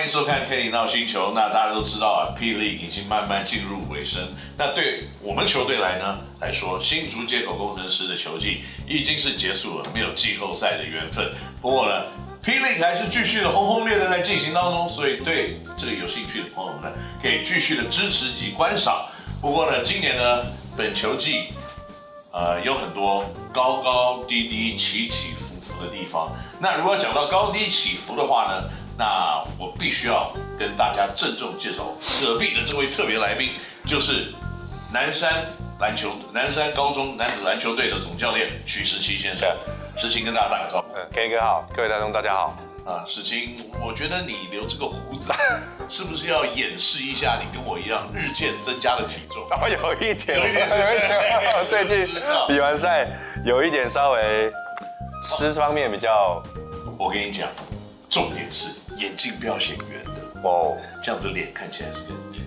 欢迎收看《k 里闹星球》。那大家都知道啊霹雳已经慢慢进入尾声。那对我们球队来呢来说，新竹街口工程师的球季已经是结束了，没有季后赛的缘分。不过呢霹雳还是继续的轰轰烈烈在进行当中，所以对这个有兴趣的朋友们呢，可以继续的支持及观赏。不过呢，今年呢，本球季呃有很多高高低低、起起伏伏的地方。那如果讲到高低起伏的话呢，那我必须要跟大家郑重介绍隔壁的这位特别来宾，就是南山篮球南山高中男子篮球队的总教练许世清先生。时清跟大家打个招呼。嗯，K 哥好，各位大众大家好。啊，时清，我觉得你留这个胡子，是不是要掩饰一下你跟我一样日渐增加的体重？啊，有一点，有一点，有一点。最近比完赛，有一点稍微吃方面比较。我跟你讲，重点是。眼镜不要显圆的哦，这样子脸看起来是个眼睛。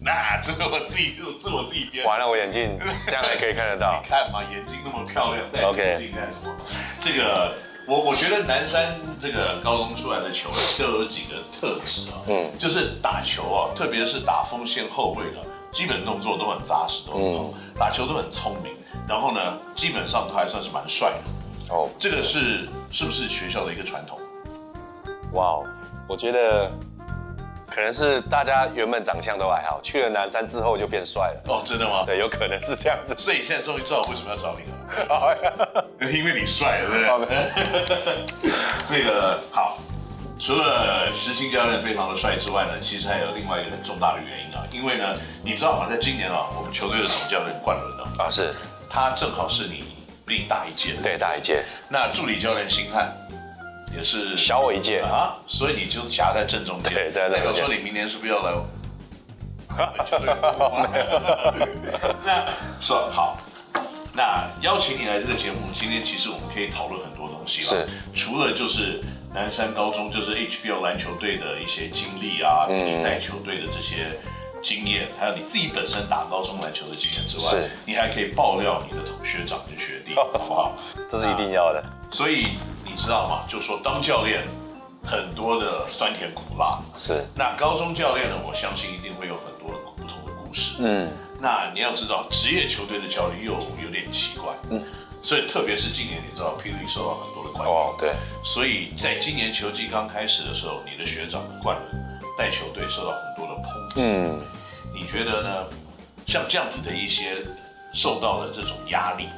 那这是我自己，是我自己编。完了，我眼镜这样还可以看得到。你看嘛，眼镜那么漂亮，戴眼镜干什么？这个我我觉得南山这个高中出来的球员都有几个特质啊，嗯，就是打球啊，特别是打锋线后卫的，基本动作都很扎实，都很好，打球都很聪明，然后呢，基本上都还算是蛮帅的。哦，这个是是不是学校的一个传统？哇哦，我觉得可能是大家原本长相都还好，去了南山之后就变帅了。哦，真的吗？对，有可能是这样子。所以你现在终于知道我为什么要找你了。因为你帅，对不对？那个好，除了石青教练非常的帅之外呢，其实还有另外一个很重大的原因啊。因为呢，你知道吗？在今年啊，我们球队的总教练冠伦啊，啊是，他正好是你比你大一届的。对，大一届。那助理教练星汉。也是小我一届啊，所以你就夹在正中间。对，在那。代表说你明年是不是要来？那说好，那邀请你来这个节目，今天其实我们可以讨论很多东西了。是。除了就是南山高中就是 HBL 篮球队的一些经历啊，你带球队的这些经验，还有你自己本身打高中篮球的经验之外，是。你还可以爆料你的同学长跟学弟，好不好？这是一定要的。所以。你知道吗？就说当教练，很多的酸甜苦辣是。那高中教练呢？我相信一定会有很多的不同的故事。嗯。那你要知道，职业球队的教练又有点奇怪。嗯。所以特别是今年，你知道，P. League 受到很多的关注。哦，对。所以在今年球季刚开始的时候，你的学长冠伦带球队受到很多的抨击。嗯。你觉得呢？像这样子的一些受到的这种压力。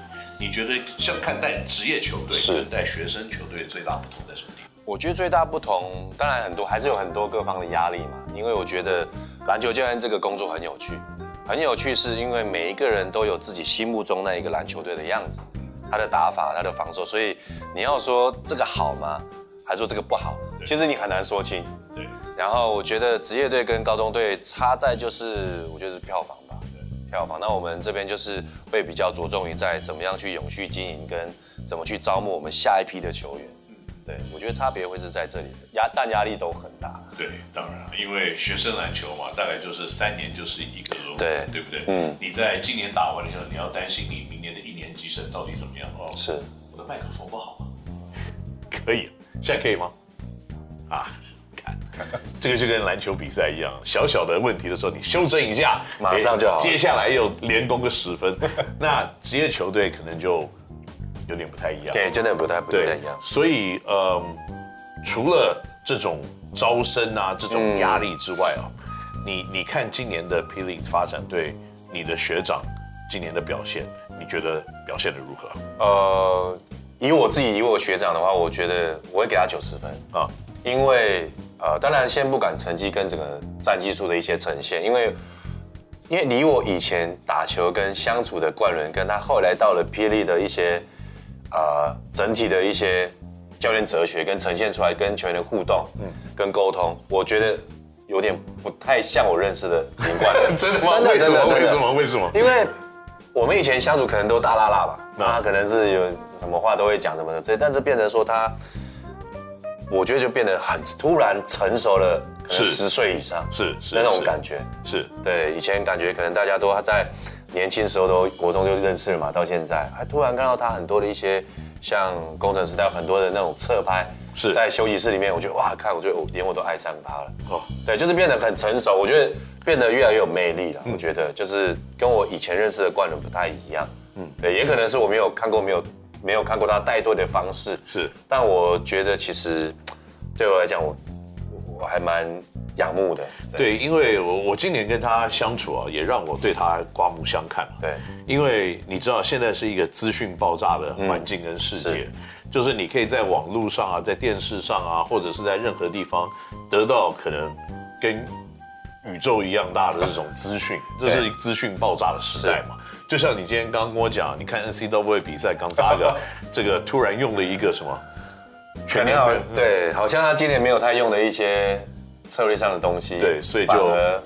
你觉得像看待职业球队跟待学生球队最大不同在什么地方？我觉得最大不同，当然很多还是有很多各方的压力嘛。因为我觉得篮球教练这个工作很有趣，很有趣是因为每一个人都有自己心目中那一个篮球队的样子，他的打法，他的防守，所以你要说这个好吗？还是说这个不好？其实你很难说清。对。然后我觉得职业队跟高中队差在就是，我觉得是票房。票房，那我们这边就是会比较着重于在怎么样去永续经营，跟怎么去招募我们下一批的球员。嗯，对，我觉得差别会是在这里，压但压力都很大。对，当然了，因为学生篮球嘛，大概就是三年就是一个轮，对，对不对？嗯，你在今年打完了以后，你要担心你明年的一年级生到底怎么样哦。是，我的麦克风不好吗？可以，现在可以吗？啊。这个就跟篮球比赛一样，小小的问题的时候，你修正一下，马上就好。接下来又连攻个十分，那职业球队可能就有点不太一样。对，真的不太不太一样。所以，呃，除了这种招生啊这种压力之外啊，嗯、你你看今年的 P. League 发展对你的学长今年的表现，你觉得表现的如何？呃，以我自己以我学长的话，我觉得我会给他九十分啊，因为。呃，当然先不管成绩跟整个战绩数的一些呈现，因为因为离我以前打球跟相处的冠伦，跟他后来到了 P. League 的一些呃整体的一些教练哲学跟呈现出来跟球员的互动，嗯，跟沟通，我觉得有点不太像我认识的林冠伦。真的吗？真的真的为什么？为什么？因为我们以前相处可能都大剌剌吧，那他可能是有什么话都会讲什么的，这但是变成说他。我觉得就变得很突然成熟了，可能十岁以上，是是那种感觉，是，对，以前感觉可能大家都还在年轻时候都国中就认识了嘛，到现在还突然看到他很多的一些像工程师，他有很多的那种侧拍，是在休息室里面，我觉得哇，看我觉得我连我都爱上他了。哦，对，就是变得很成熟，我觉得变得越来越有魅力了。嗯、我觉得就是跟我以前认识的冠伦不太一样。嗯，对，也可能是我没有看过没有没有看过他带队的方式。是，但我觉得其实 对我来讲，我我还蛮。仰慕的，对，因为我我今年跟他相处啊，也让我对他刮目相看。对，因为你知道现在是一个资讯爆炸的环境跟世界，嗯、就是你可以在网络上啊，在电视上啊，或者是在任何地方得到可能跟宇宙一样大的这种资讯，这是资讯爆炸的时代嘛。就像你今天刚刚跟我讲，你看 NCAA 比赛刚扎个这个突然用了一个什么全面，对，好像他今年没有太用的一些。策略上的东西，对，所以就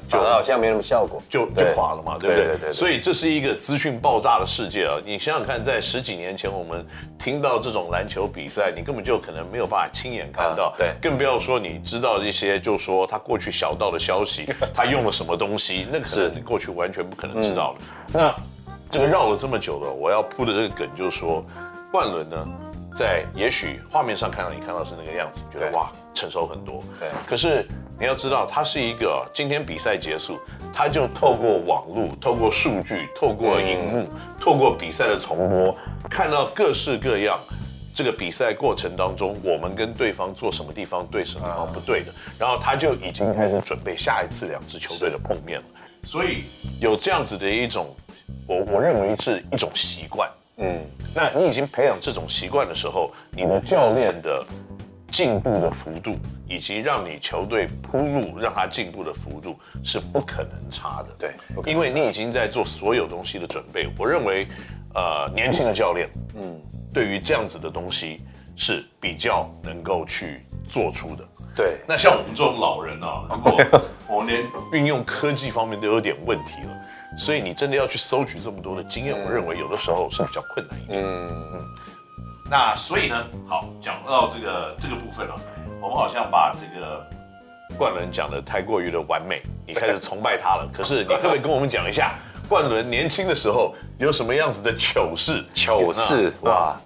就好像没什么效果，就就垮了嘛，对不对？对对。所以这是一个资讯爆炸的世界啊！你想想看，在十几年前，我们听到这种篮球比赛，你根本就可能没有办法亲眼看到，对，更不要说你知道一些，就说他过去小道的消息，他用了什么东西，那个是你过去完全不可能知道的。那这个绕了这么久了，我要铺的这个梗就是说，冠伦呢，在也许画面上看到你看到是那个样子，觉得哇，成熟很多，对，可是。你要知道，他是一个今天比赛结束，他就透过网络、透过数据、透过荧幕、透过比赛的重播，看到各式各样这个比赛过程当中，我们跟对方做什么地方对，什么地方不对的，然后他就已经开始准备下一次两支球队的碰面了。所以有这样子的一种，我我认为是一种习惯。嗯，那你已经培养这种习惯的时候，你的教练的。进步的幅度，以及让你球队铺路让他进步的幅度是不可能差的。对，因为你已经在做所有东西的准备。我认为，呃，年轻的教练，嗯，对于这样子的东西是比较能够去做出的。对，那像我们这种老人啊，如果 我们连运用科技方面都有点问题了，所以你真的要去搜取这么多的经验，我认为有的时候是比较困难一点。嗯嗯。那所以呢，好，讲到这个这个部分了，我们好像把这个冠伦讲的太过于的完美，你开始崇拜他了。可是你可不可以跟我们讲一下，冠伦年轻的时候有什么样子的糗事？糗事哇，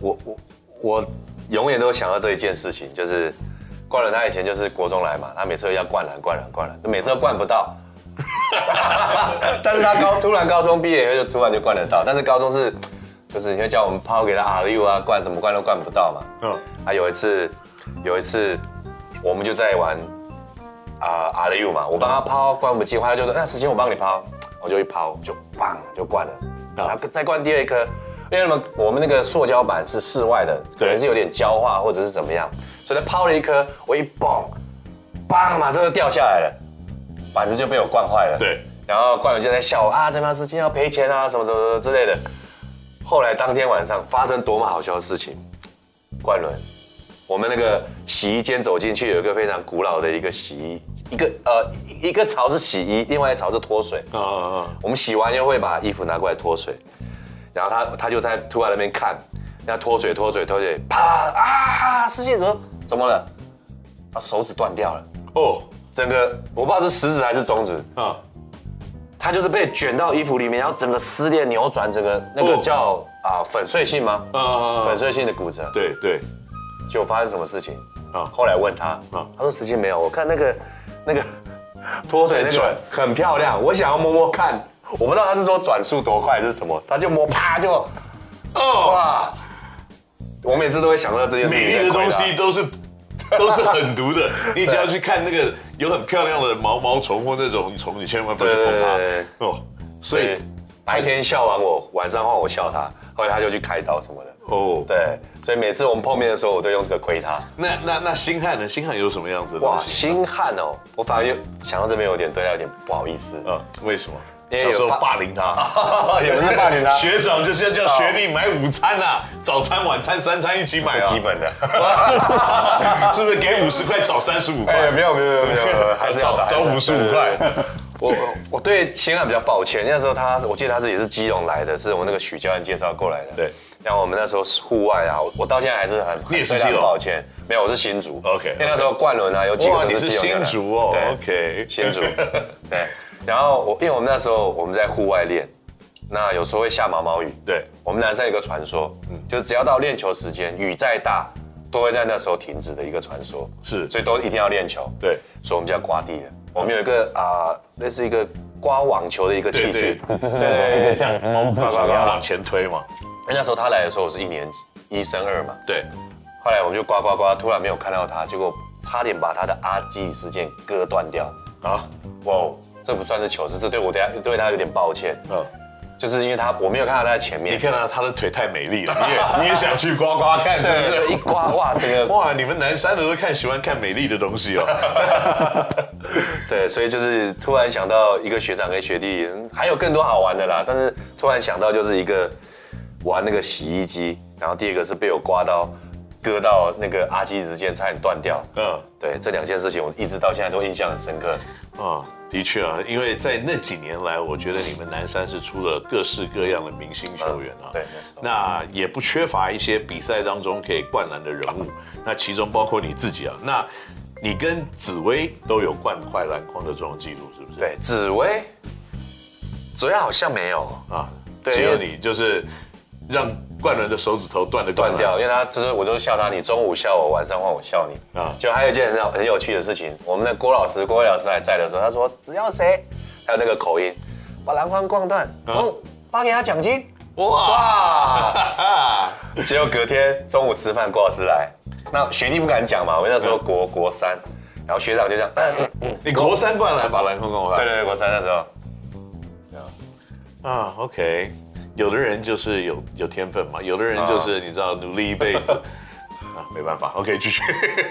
我我我永远都想到这一件事情，就是冠伦他以前就是国中来嘛，他每次都要灌篮灌篮灌篮，每次都灌不到，但是他高突然高中毕业以后就突然就灌得到，但是高中是。就是你会叫我们抛给他阿里啊，灌怎么灌都灌不到嘛。嗯。啊，有一次，有一次，我们就在玩啊阿里嘛，我帮他抛灌不进，后来就说那时间我帮你抛，我就一抛就砰就灌了。然后再灌第二颗，因为什么？我们那个塑胶板是室外的，可能是有点焦化或者是怎么样，所以他抛了一颗，我一蹦，砰嘛，这个掉下来了，板子就被我灌坏了。对。然后冠伦就在笑我啊，这段时间要赔钱啊，什么什么什么之类的。后来当天晚上发生多么好笑的事情，冠伦，我们那个洗衣间走进去有一个非常古老的一个洗衣，一个呃一个槽是洗衣，另外一槽是脱水。啊啊啊！我们洗完又会把衣服拿过来脱水，然后他他就在突然那边看，那脱水脱水脱水，啪啊！失信说怎么了？他手指断掉了。哦，整个我不知道是食指还是中指啊。他就是被卷到衣服里面，然后整个撕裂、扭转，整个那个叫啊粉碎性吗？啊，粉碎性的骨折。对对，结果发生什么事情啊？后来问他啊，他说时间没有，我看那个 那个 脱水那个很漂亮，我想要摸摸看，我不知道他是说转速多快还是什么，他就摸啪就，哦哇，我每次都会想到这件事情。美丽的东西都是。都是狠毒的，你只要去看那个有很漂亮的毛毛虫或那种虫，你千万不要去碰它哦。所以白天笑完我，晚上换我笑他，后来他就去开刀什么的哦。对，所以每次我们碰面的时候，我都用这个亏他。那那那星汉呢？星汉有什么样子的？哇，星汉哦，我反而又想到这边有点对他有点不好意思。嗯，为什么？小时候霸凌他，也不是霸凌他。学长就是要叫学弟买午餐啊，早餐、晚餐三餐一起买啊，基本的。是不是给五十块找三十五块？没有没有没有没有，还是要找找五十五块。我我对星汉比较抱歉，那时候他我记得他自己是基隆来的，是我们那个许教练介绍过来的。对，像我们那时候户外啊，我到现在还是很你也是基隆？抱歉，没有，我是新竹。OK，因为那时候冠伦啊有几个你是新竹哦。OK，新竹。对。然后我因为我们那时候我们在户外练，那有时候会下毛毛雨。对，我们男生有一个传说，嗯，就是只要到练球时间，雨再大，都会在那时候停止的一个传说。是，所以都一定要练球。对，所以我们就要刮地了。我们有一个啊，类似一个刮网球的一个器具，对对对，这样猛刮刮刮往前推嘛。因为那时候他来的时候我是一年级，一升二嘛。对，后来我们就刮刮刮，突然没有看到他，结果差点把他的阿基里斯腱割断掉。啊，哇，这不算是糗事，这对我对他对他有点抱歉。嗯。就是因为他我没有看到他在前面，你看到他的腿太美丽了，你也你也想去刮刮看，是不是？一刮哇，这个 哇，你们南山的都看喜欢看美丽的东西哦。对，所以就是突然想到一个学长跟学弟，还有更多好玩的啦。但是突然想到就是一个玩那个洗衣机，然后第二个是被我刮到。割到那个阿基里斯腱差点断掉。嗯，对，这两件事情我一直到现在都印象很深刻。啊，的确啊，因为在那几年来，我觉得你们南山是出了各式各样的明星球员啊。对，那也不缺乏一些比赛当中可以灌篮的人物。那其中包括你自己啊。那你跟紫薇都有灌坏篮筐的这种记录，是不是？对，紫薇，紫薇好像没有啊。对，只有你就是。让冠伦的手指头断的断掉，因为他就是我都笑他，你中午笑我，晚上换我笑你啊。就还有一件很很有趣的事情，我们的郭老师郭伟老师还在的时候，他说只要谁还有那个口音，把篮筐灌断，哦，发给他奖金，哇！结果隔天中午吃饭，郭老师来，那学弟不敢讲嘛，我那时候国国三，然后学长就这样，你国三灌篮把篮筐灌坏？对对对，国三那时候。啊，OK。有的人就是有有天分嘛，有的人就是你知道努力一辈子 啊，没办法。OK，继续。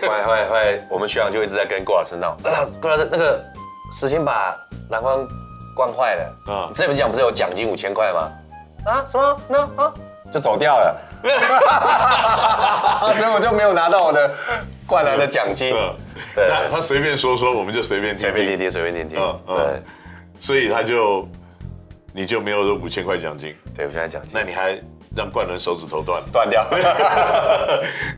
后来后来后来，我们学长就一直在跟郭老师闹，郭老师那个石鑫把篮筐惯坏了。啊，你之前不是讲不是有奖金五千块吗？啊，什么？那啊，就走掉了。所以我就没有拿到我的灌篮的奖金。对，他随便说说，我们就随便听随便听听，随便听听。嗯嗯。对，所以他就。你就没有这五千块奖金？对，五千块奖金。那你还让冠伦手指头断断掉？